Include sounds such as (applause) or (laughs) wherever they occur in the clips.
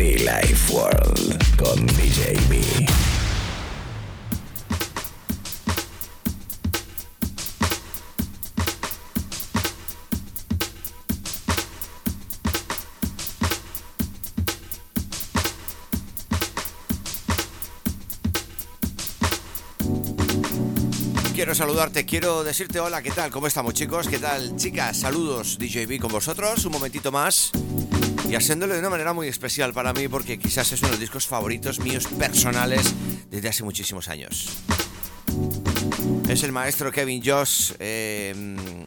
Be Life World con DJ B. Quiero saludarte, quiero decirte hola, ¿qué tal? ¿Cómo estamos chicos? ¿Qué tal chicas? Saludos DJB con vosotros, un momentito más y haciéndolo de una manera muy especial para mí porque quizás es uno de los discos favoritos míos personales desde hace muchísimos años. Es el maestro Kevin Joss, eh,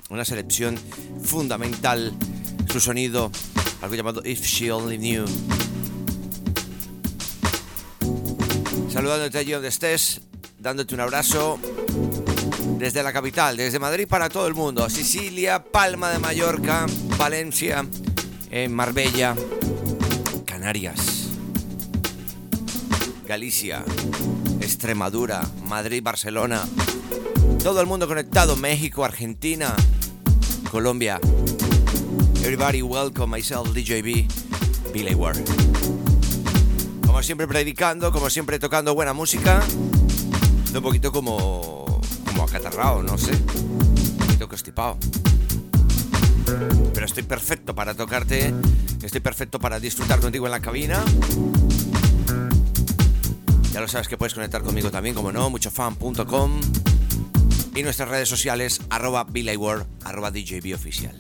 una selección fundamental, su sonido, algo llamado If She Only Knew. Saludándote allí donde estés, dándote un abrazo desde la capital, desde Madrid para todo el mundo, Sicilia, Palma de Mallorca, Valencia, eh, Marbella, Canarias, Galicia, Extremadura, Madrid, Barcelona, todo el mundo conectado, México, Argentina, Colombia. Everybody welcome myself, DJB, Billy Ward. Como siempre predicando, como siempre tocando buena música, un poquito como como acatarrado, no sé. Un poquito constipado. Pero estoy perfecto para tocarte. Estoy perfecto para disfrutar contigo en la cabina. Ya lo sabes que puedes conectar conmigo también, como no, muchofan.com y nuestras redes sociales, arroba World, arroba DJB oficial.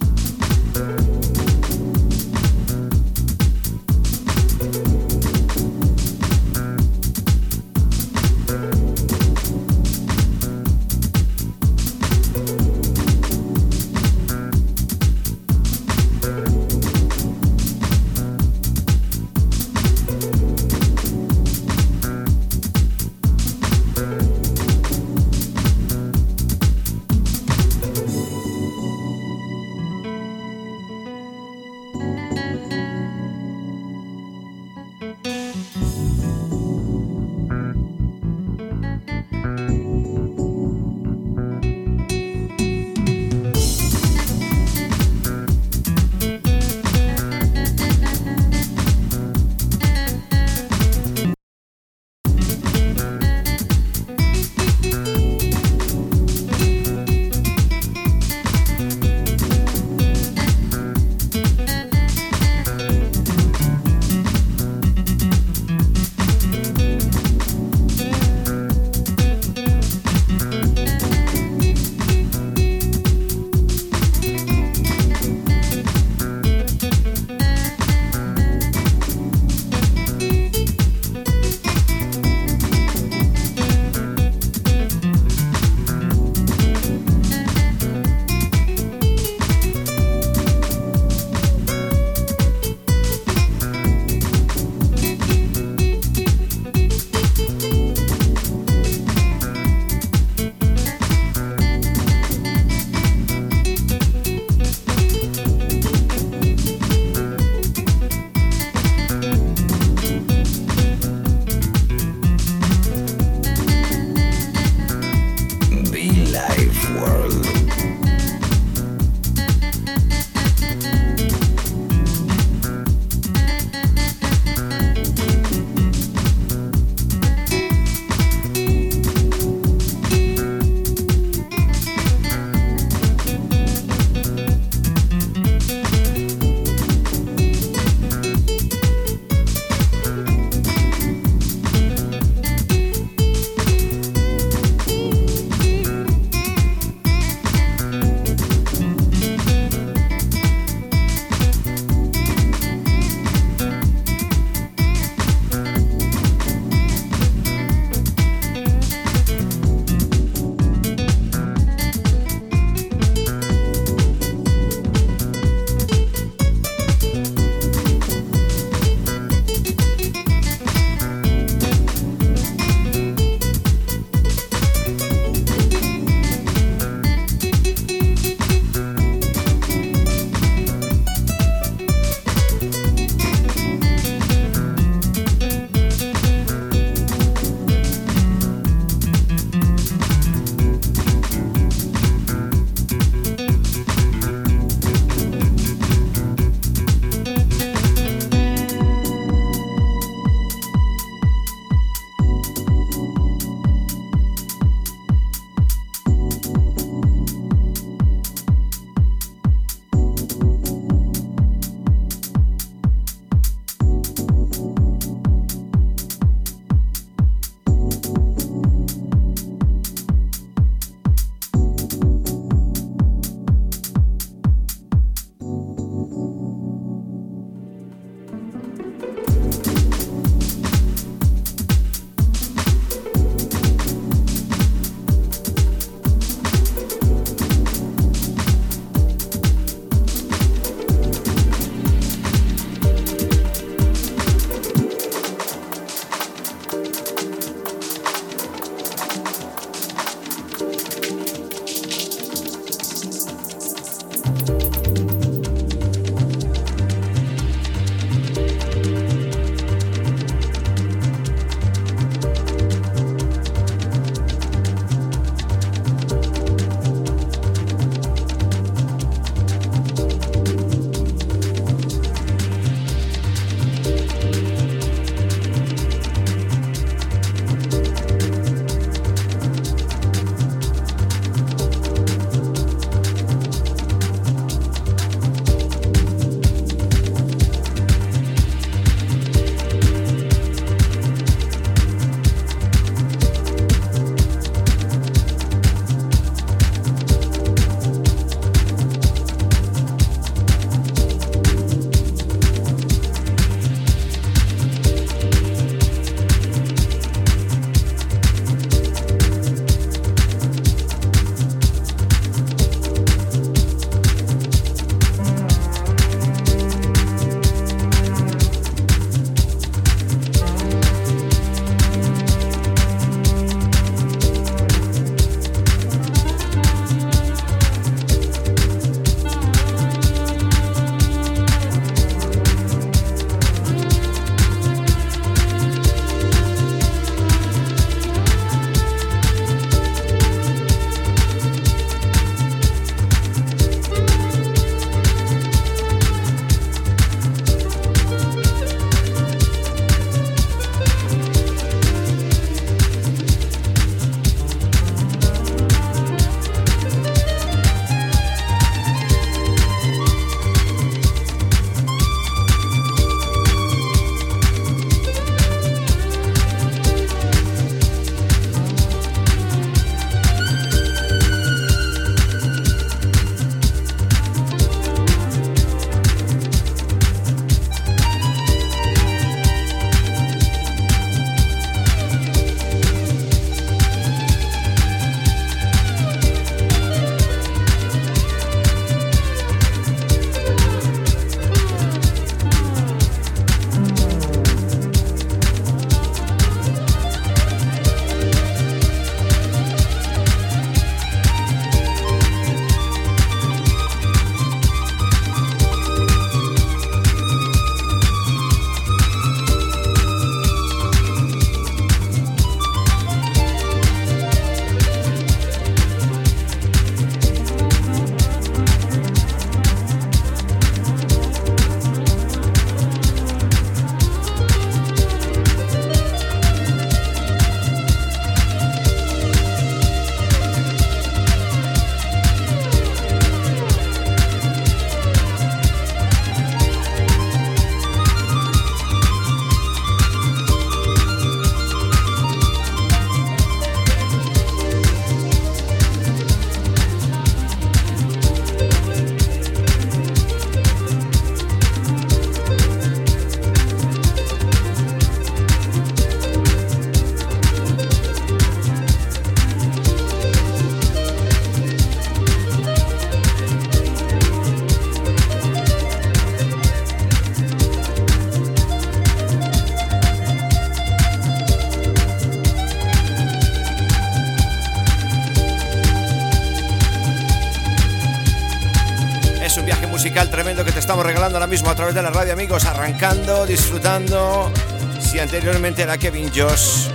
Mismo a través de la radio, amigos. Arrancando, disfrutando. Si anteriormente era Kevin Josh,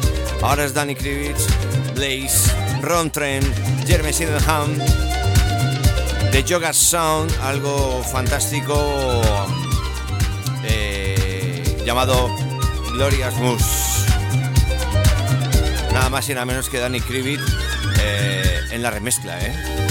ahora es Danny Krivitz, Blaze, Ron Trent, Jeremy Sydenham, The Yoga Sound, algo fantástico eh, llamado Glorious Moose. Nada más y nada menos que Danny Krivitz eh, en la remezcla, ¿eh?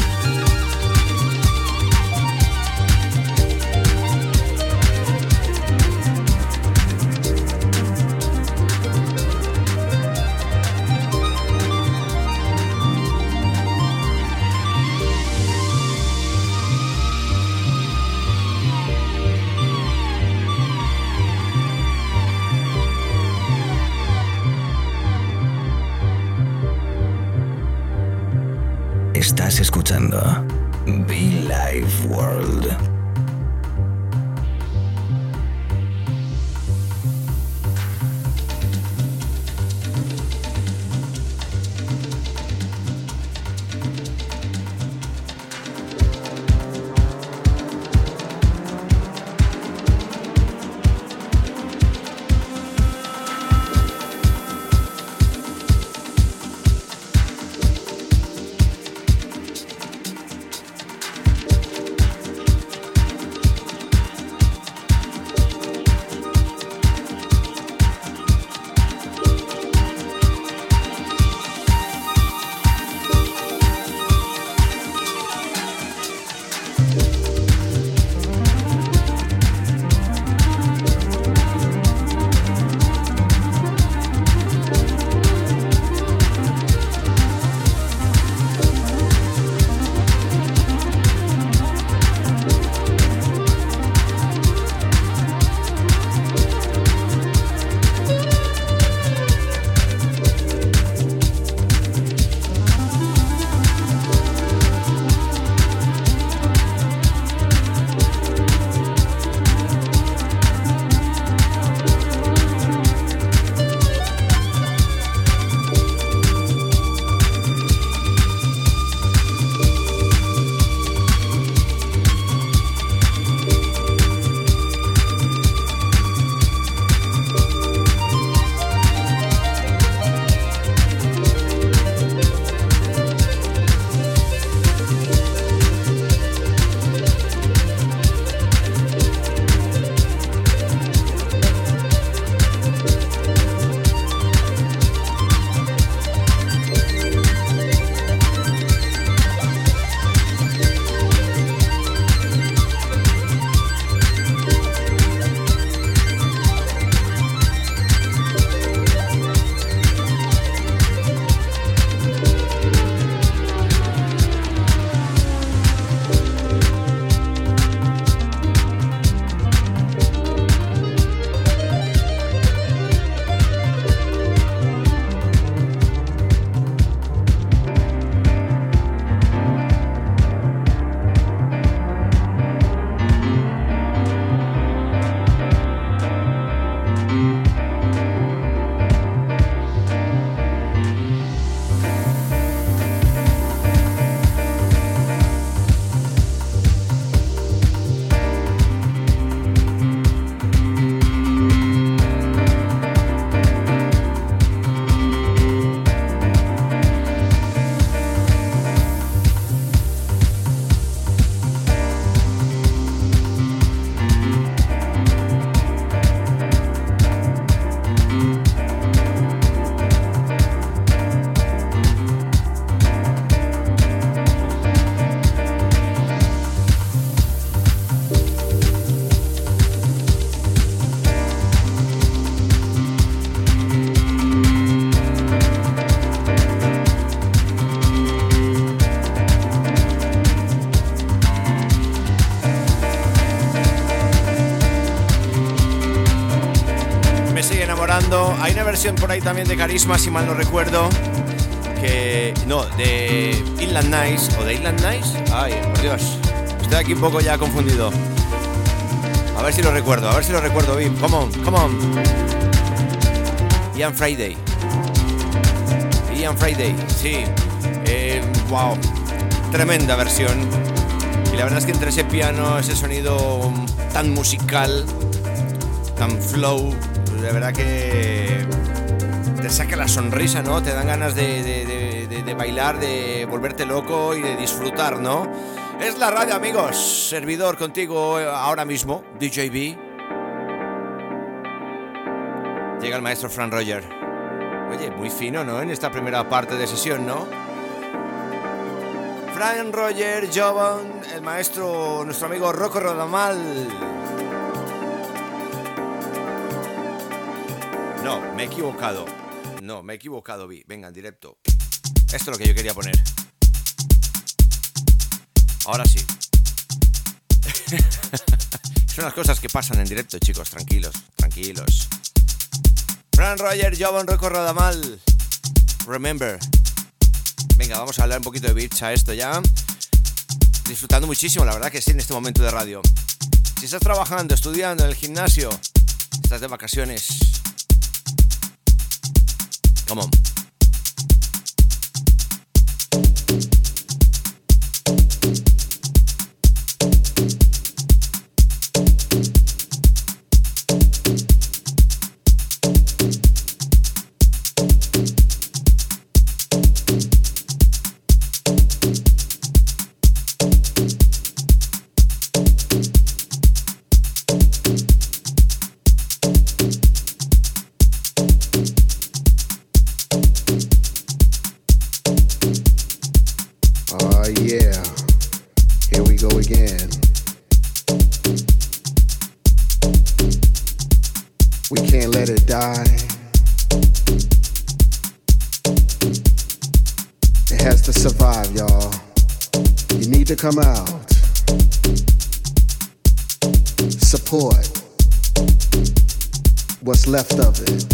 También de Carisma, si mal no recuerdo. Que. No, de Inland Nice. ¿O de Inland Nice? Ay, por Dios. Estoy aquí un poco ya confundido. A ver si lo recuerdo, a ver si lo recuerdo bien. Come on, come on. Ian Friday. Ian Friday, sí. Eh, wow. Tremenda versión. Y la verdad es que entre ese piano, ese sonido tan musical, tan flow, de verdad que te saca la sonrisa, ¿no? Te dan ganas de, de, bailar, de volverte loco y de disfrutar, ¿no? Es la radio, amigos. Servidor contigo ahora mismo, DJB. Llega el maestro Fran Roger. Oye, muy fino, ¿no? En esta primera parte de sesión, ¿no? Fran Roger, Jovan, el maestro, nuestro amigo Rocco Rodamal. No, me he equivocado. No, me he equivocado, vi. Venga, en directo. Esto es lo que yo quería poner. Ahora sí. (laughs) Son las cosas que pasan en directo, chicos. Tranquilos, tranquilos. Fran Roger, Jovan Rocco Rodamal. Remember. Venga, vamos a hablar un poquito de beats a esto ya. Disfrutando muchísimo, la verdad que sí, en este momento de radio. Si estás trabajando, estudiando en el gimnasio, estás de vacaciones, Come on. to survive, y'all. You need to come out. Support what's left of it.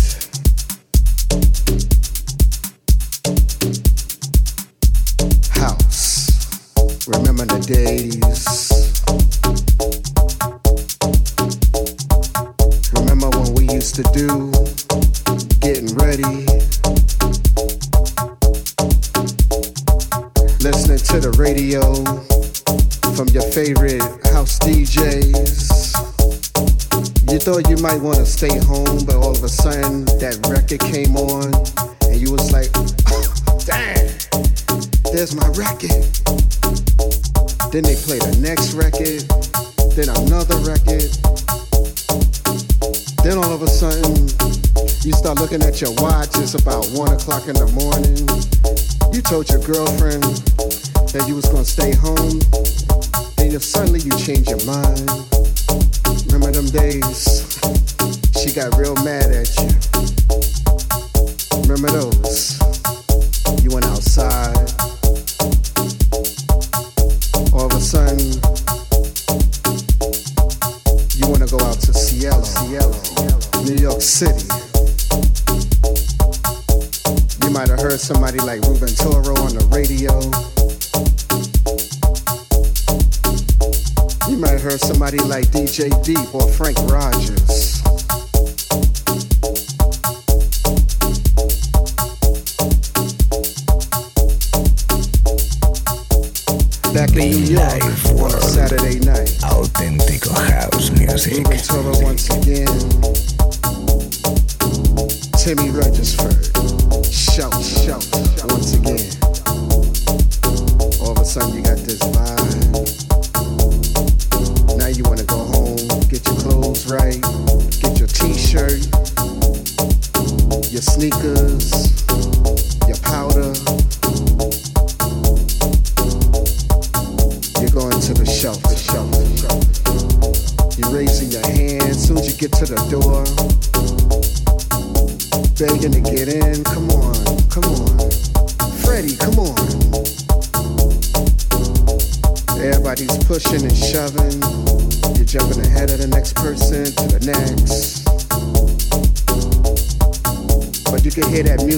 Thought you might want to stay home, but all of a sudden that record came on, and you was like, (laughs) oh, "Damn, there's my record." Then they play the next record, then another record. Then all of a sudden, you start looking at your watch. It's about one o'clock in the morning. You told your girlfriend that you was gonna stay home if suddenly you change your mind, remember them days she got real mad at you. Remember those? You went outside. All of a sudden, you want to go out to Cielo, Cielo, New York City. You might have heard somebody like Ruben Toro on the radio. Heard somebody like DJ Deep or Frank Rogers. Back in New York on a Saturday night. Auténtico house music. Once again. Timmy Regisford. Shout,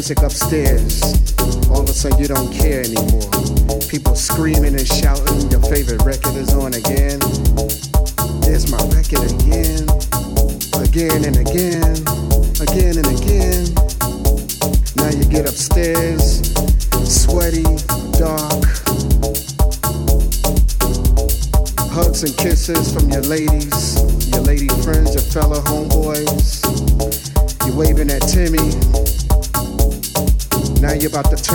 music upstairs. All of a sudden, you don't care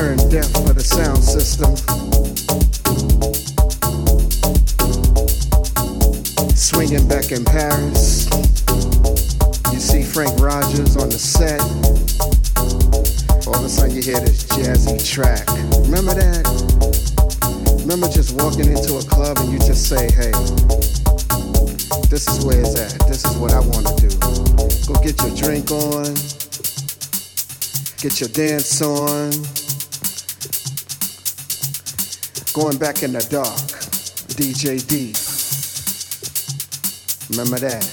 turn deaf for the sound system. Swinging back in Paris. You see Frank Rogers on the set. All of a sudden you hear this jazzy track. Remember that? Remember just walking into a club and you just say, hey, this is where it's at. This is what I want to do. Go get your drink on. Get your dance on. Going back in the dark. DJ Deep. Remember that?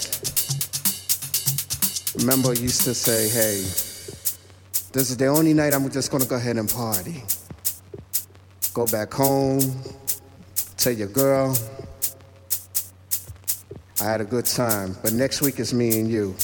Remember, I used to say, hey, this is the only night I'm just gonna go ahead and party. Go back home, tell your girl, I had a good time, but next week is me and you.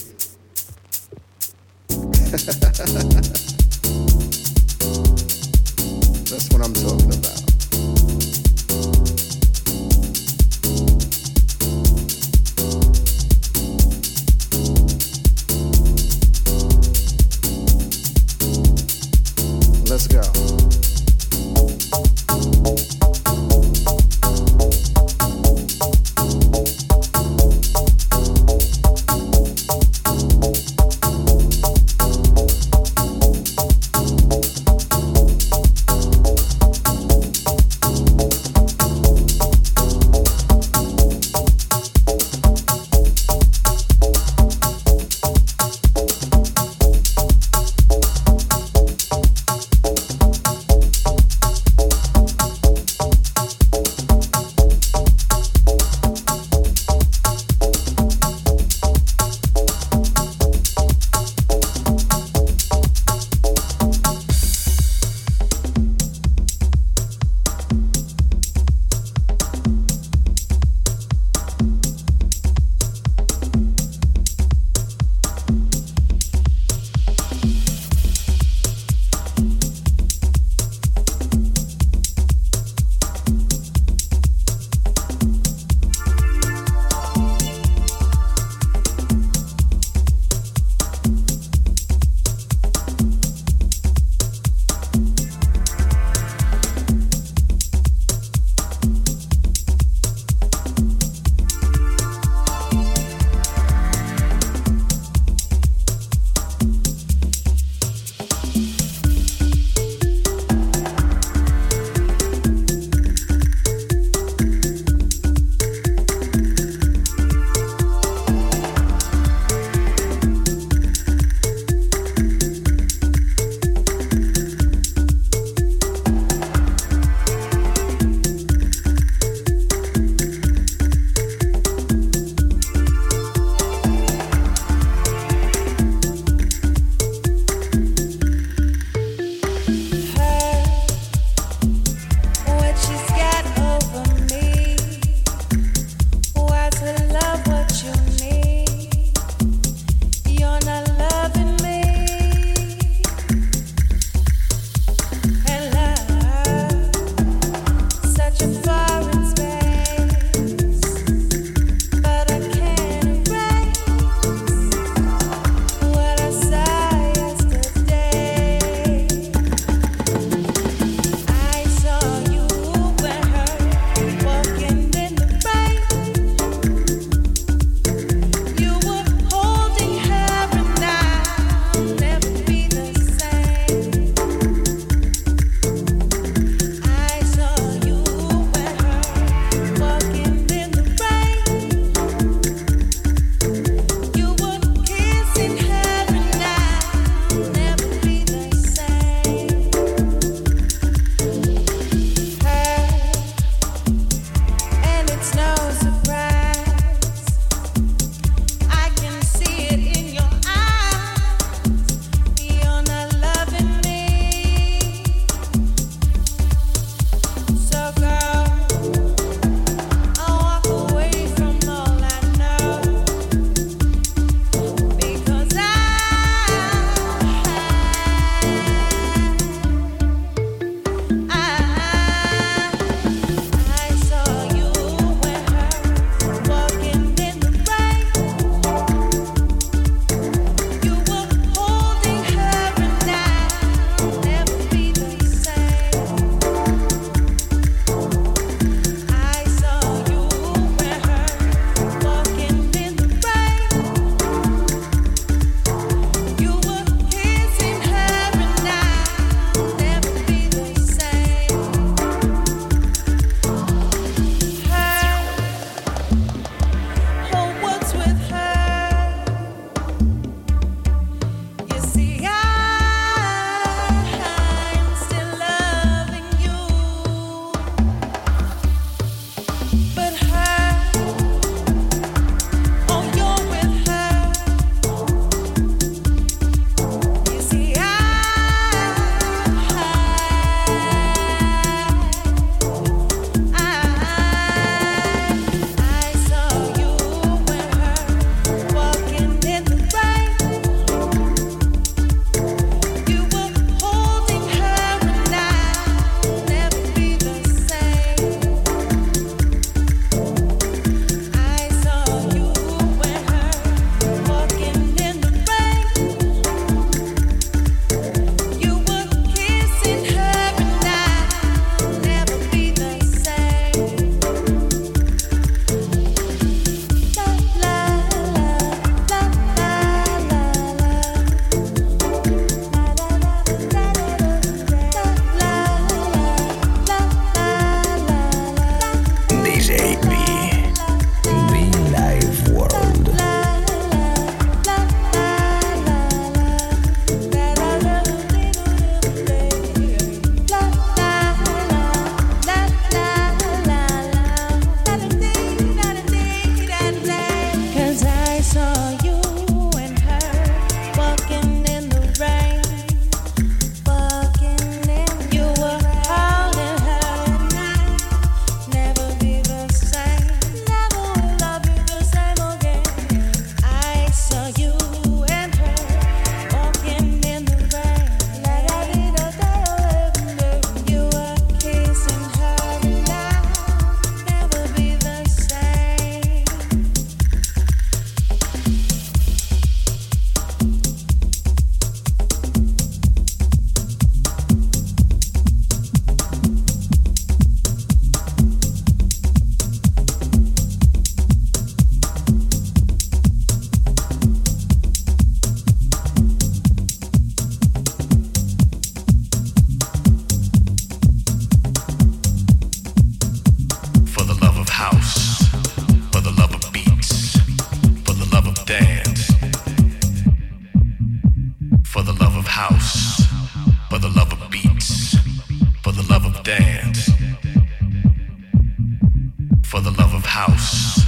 love of house,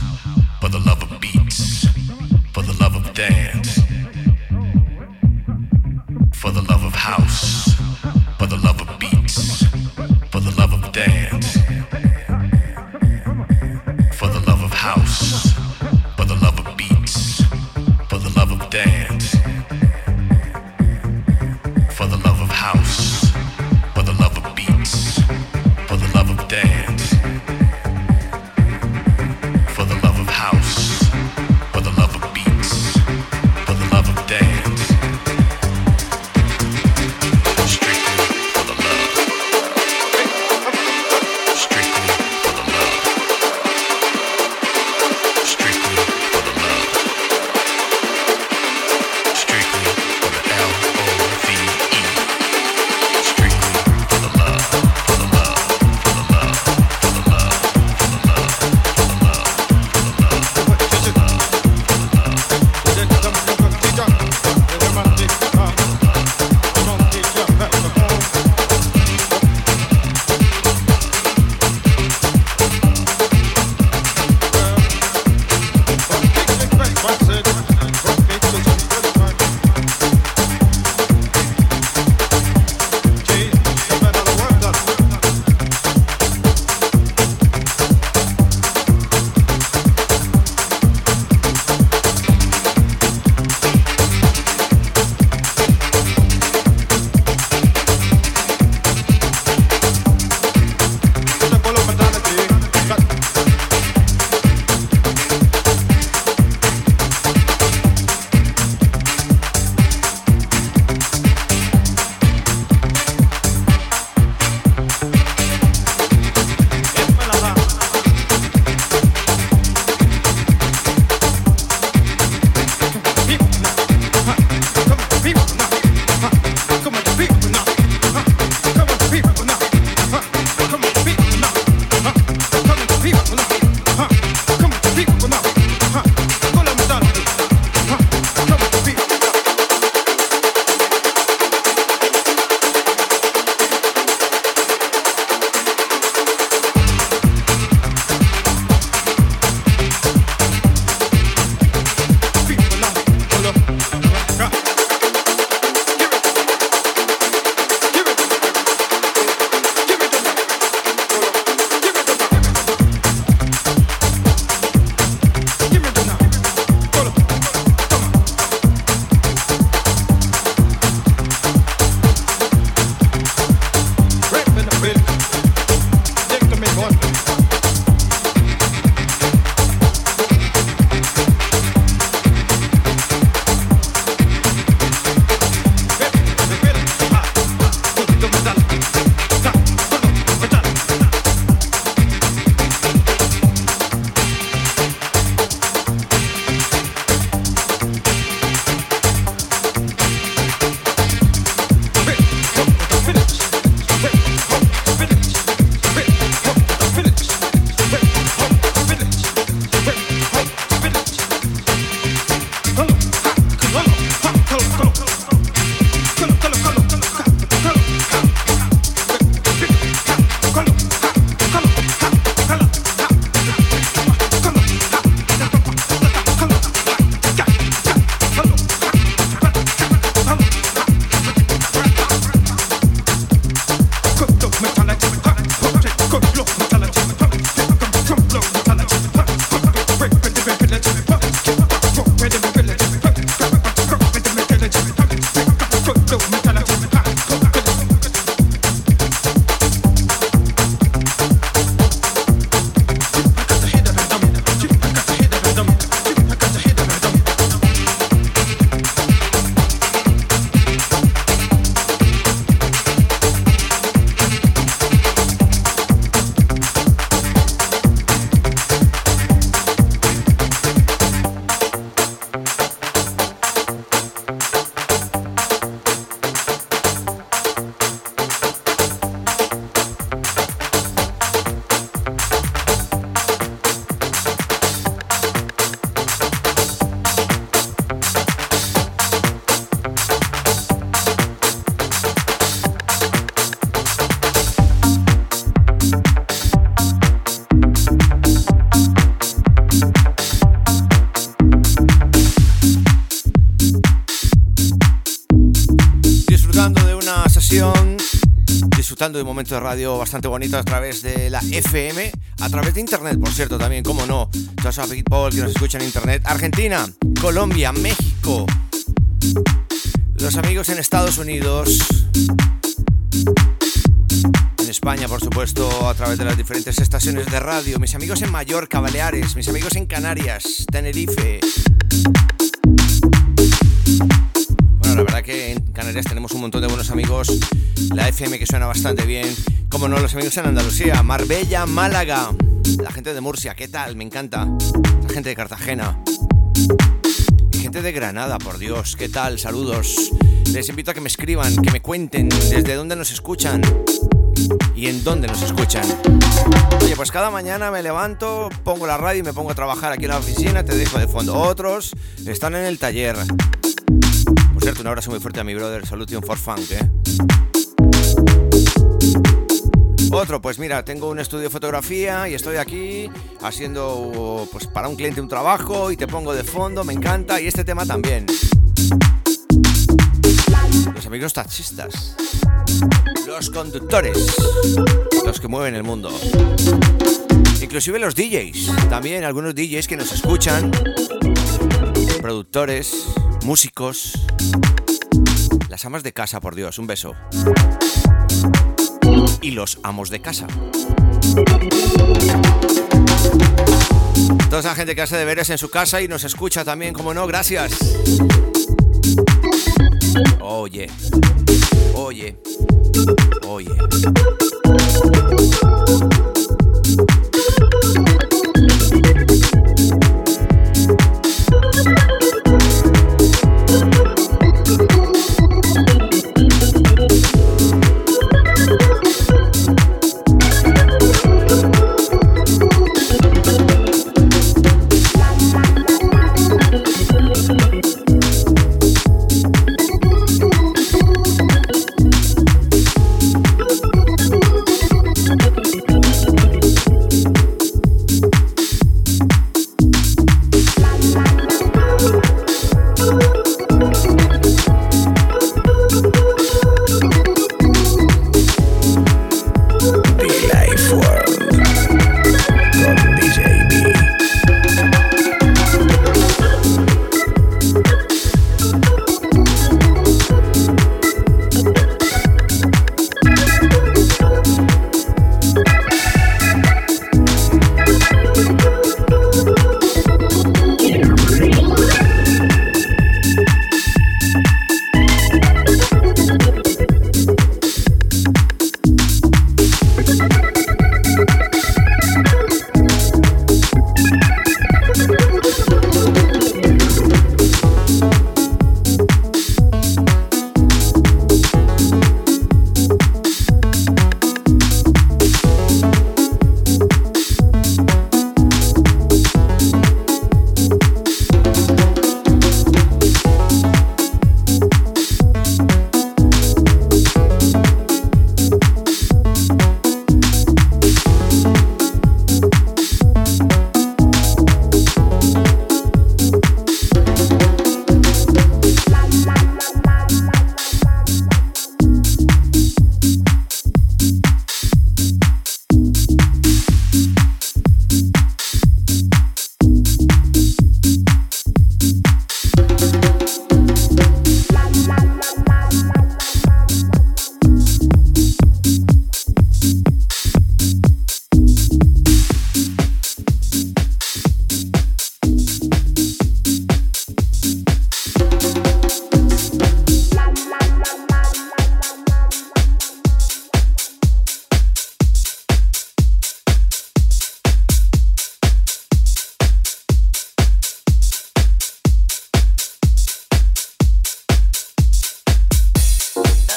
for the love of beats, for the love of dance, for the love of house. De un momento de radio bastante bonito a través de la FM, a través de internet, por cierto, también, como no. Todos a que nos escucha en internet. Argentina, Colombia, México, Los amigos en Estados Unidos. En España, por supuesto, a través de las diferentes estaciones de radio. Mis amigos en Mallorca, Baleares. Mis amigos en Canarias, Tenerife. Bueno, la verdad que en Canarias tenemos un montón de buenos amigos. FM que suena bastante bien. Como no, los amigos en Andalucía, Marbella, Málaga. La gente de Murcia, ¿qué tal? Me encanta. La gente de Cartagena. Gente de Granada, por Dios, ¿qué tal? Saludos. Les invito a que me escriban, que me cuenten desde dónde nos escuchan y en dónde nos escuchan. Oye, pues cada mañana me levanto, pongo la radio y me pongo a trabajar aquí en la oficina, te dejo de fondo. Otros están en el taller. Por cierto, un abrazo muy fuerte a mi brother Solution for Funk, ¿eh? Otro, pues mira, tengo un estudio de fotografía y estoy aquí haciendo pues para un cliente un trabajo y te pongo de fondo, me encanta y este tema también. Los amigos taxistas, los conductores, los que mueven el mundo. Inclusive los DJs, también algunos DJs que nos escuchan, productores, músicos, las amas de casa, por Dios, un beso y los amos de casa. Toda esa gente que hace deberes en su casa y nos escucha también, como no, gracias. Oye, oye, oye.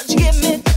you give me?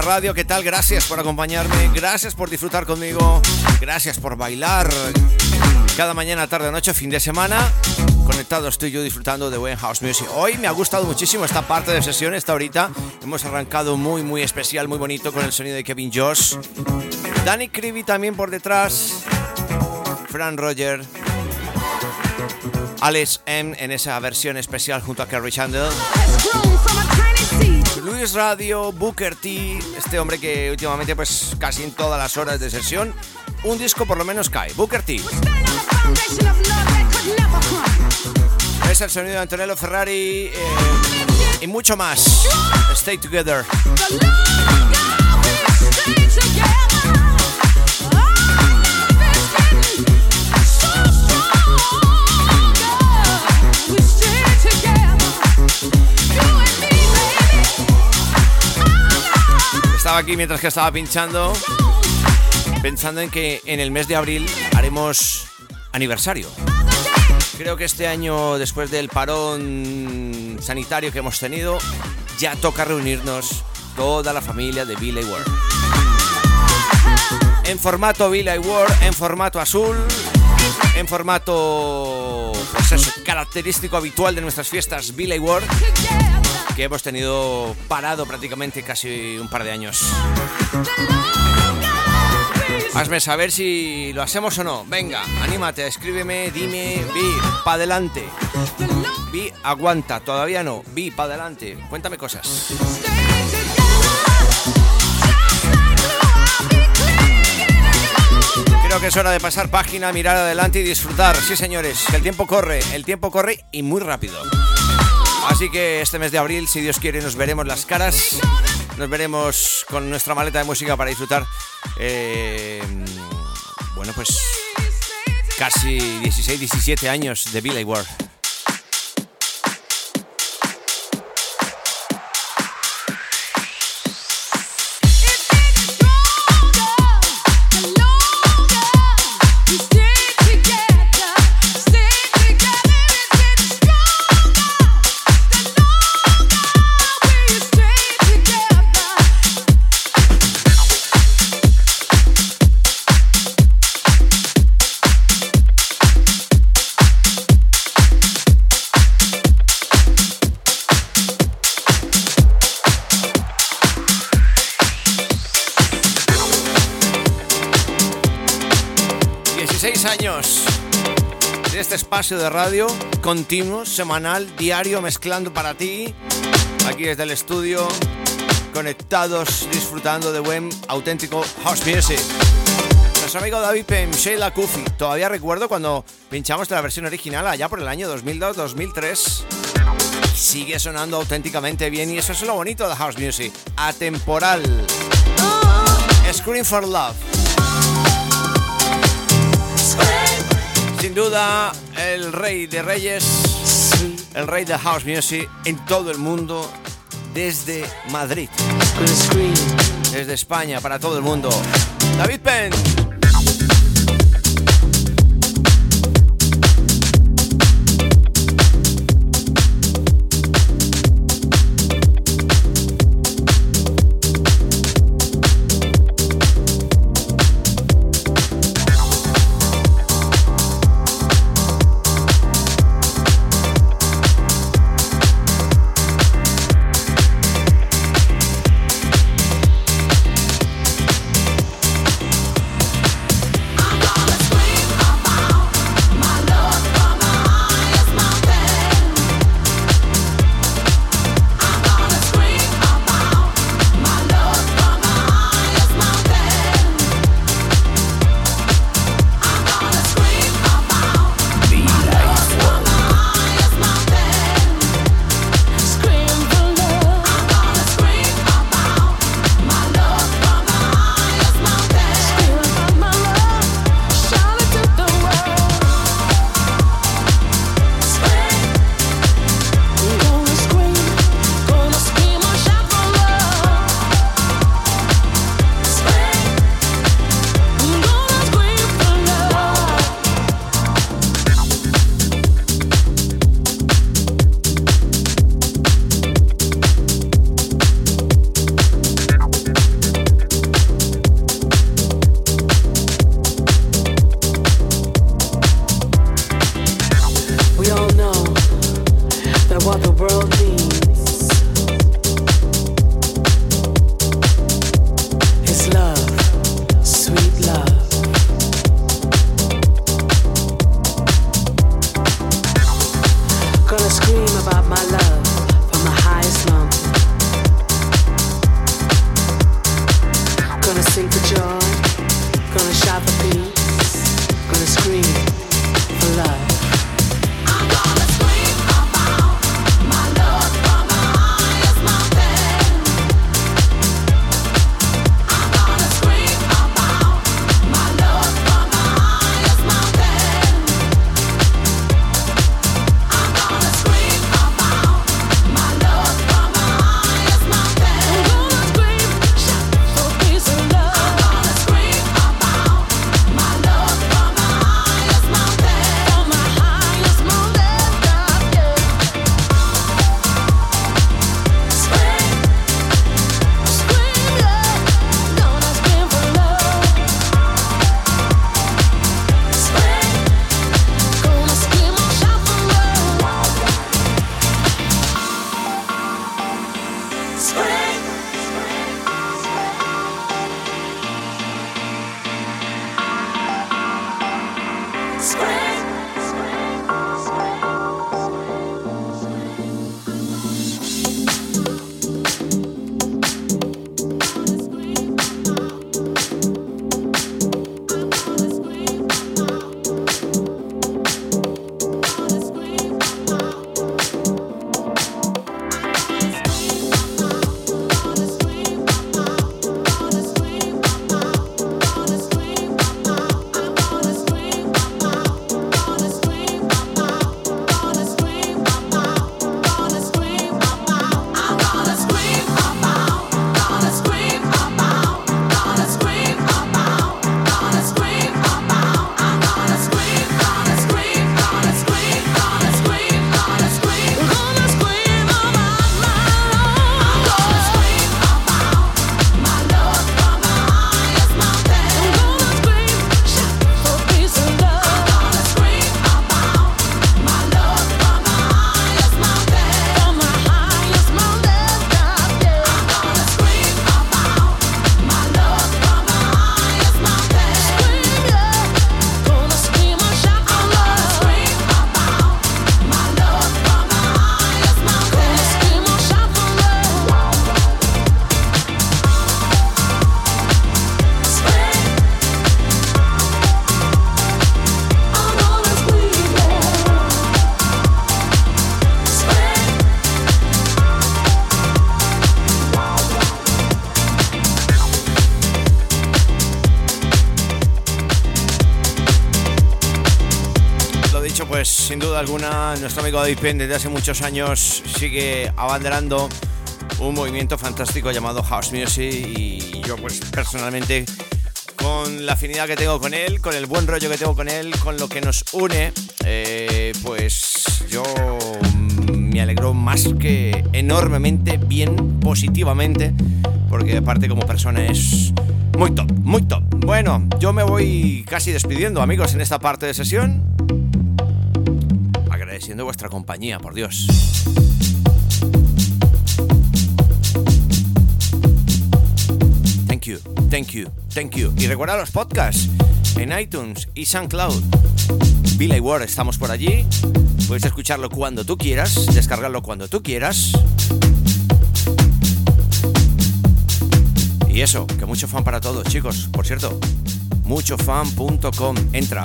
Radio. ¿Qué tal? Gracias por acompañarme, gracias por disfrutar conmigo, gracias por bailar cada mañana, tarde, noche, fin de semana. Conectado estoy yo disfrutando de buen house music. Hoy me ha gustado muchísimo esta parte de sesión, esta ahorita. Hemos arrancado muy, muy especial, muy bonito con el sonido de Kevin Josh. Danny Creevy también por detrás. Fran Roger. Alex M en esa versión especial junto a Kerry Chandler. Radio, Booker T, este hombre que últimamente pues casi en todas las horas de sesión un disco por lo menos cae. Booker T. Es el sonido de Antonello Ferrari eh, y mucho más. Stay together. Aquí mientras que estaba pinchando, pensando en que en el mes de abril haremos aniversario. Creo que este año, después del parón sanitario que hemos tenido, ya toca reunirnos toda la familia de Billy Ward. En formato Billy Ward, en formato azul, en formato pues característico habitual de nuestras fiestas Billy Ward, que hemos tenido parado prácticamente casi un par de años. Hazme saber si lo hacemos o no. Venga, anímate, escríbeme, dime, vi, pa' adelante. Vi, aguanta, todavía no. Vi, pa' adelante. Cuéntame cosas. Creo que es hora de pasar página, mirar adelante y disfrutar. Sí, señores, el tiempo corre, el tiempo corre y muy rápido. Así que este mes de abril, si Dios quiere, nos veremos las caras. Nos veremos con nuestra maleta de música para disfrutar. Eh, bueno, pues casi 16, 17 años de Billy Ward. Años de este espacio de radio continuo, semanal, diario, mezclando para ti, aquí desde el estudio, conectados, disfrutando de buen, auténtico house music. Nuestro amigo David Pem, Sheila Kufi, todavía recuerdo cuando pinchamos la versión original allá por el año 2002-2003. Sigue sonando auténticamente bien y eso es lo bonito de house music, atemporal. Scream for Love. Sin duda, el rey de reyes, el rey de house music en todo el mundo, desde Madrid, desde España, para todo el mundo. David Penn. Sin duda alguna, nuestro amigo David Penn desde hace muchos años sigue abanderando un movimiento fantástico llamado House Music y yo pues personalmente con la afinidad que tengo con él, con el buen rollo que tengo con él, con lo que nos une, eh, pues yo me alegro más que enormemente, bien, positivamente, porque aparte como persona es muy top, muy top. Bueno, yo me voy casi despidiendo amigos en esta parte de sesión, agradeciendo vuestra compañía, por Dios. Thank you, thank you, thank you. Y recuerda los podcasts en iTunes y SoundCloud. Billy Ward, estamos por allí. Puedes escucharlo cuando tú quieras, descargarlo cuando tú quieras. Y eso, que mucho fan para todos, chicos. Por cierto, muchofan.com. Entra.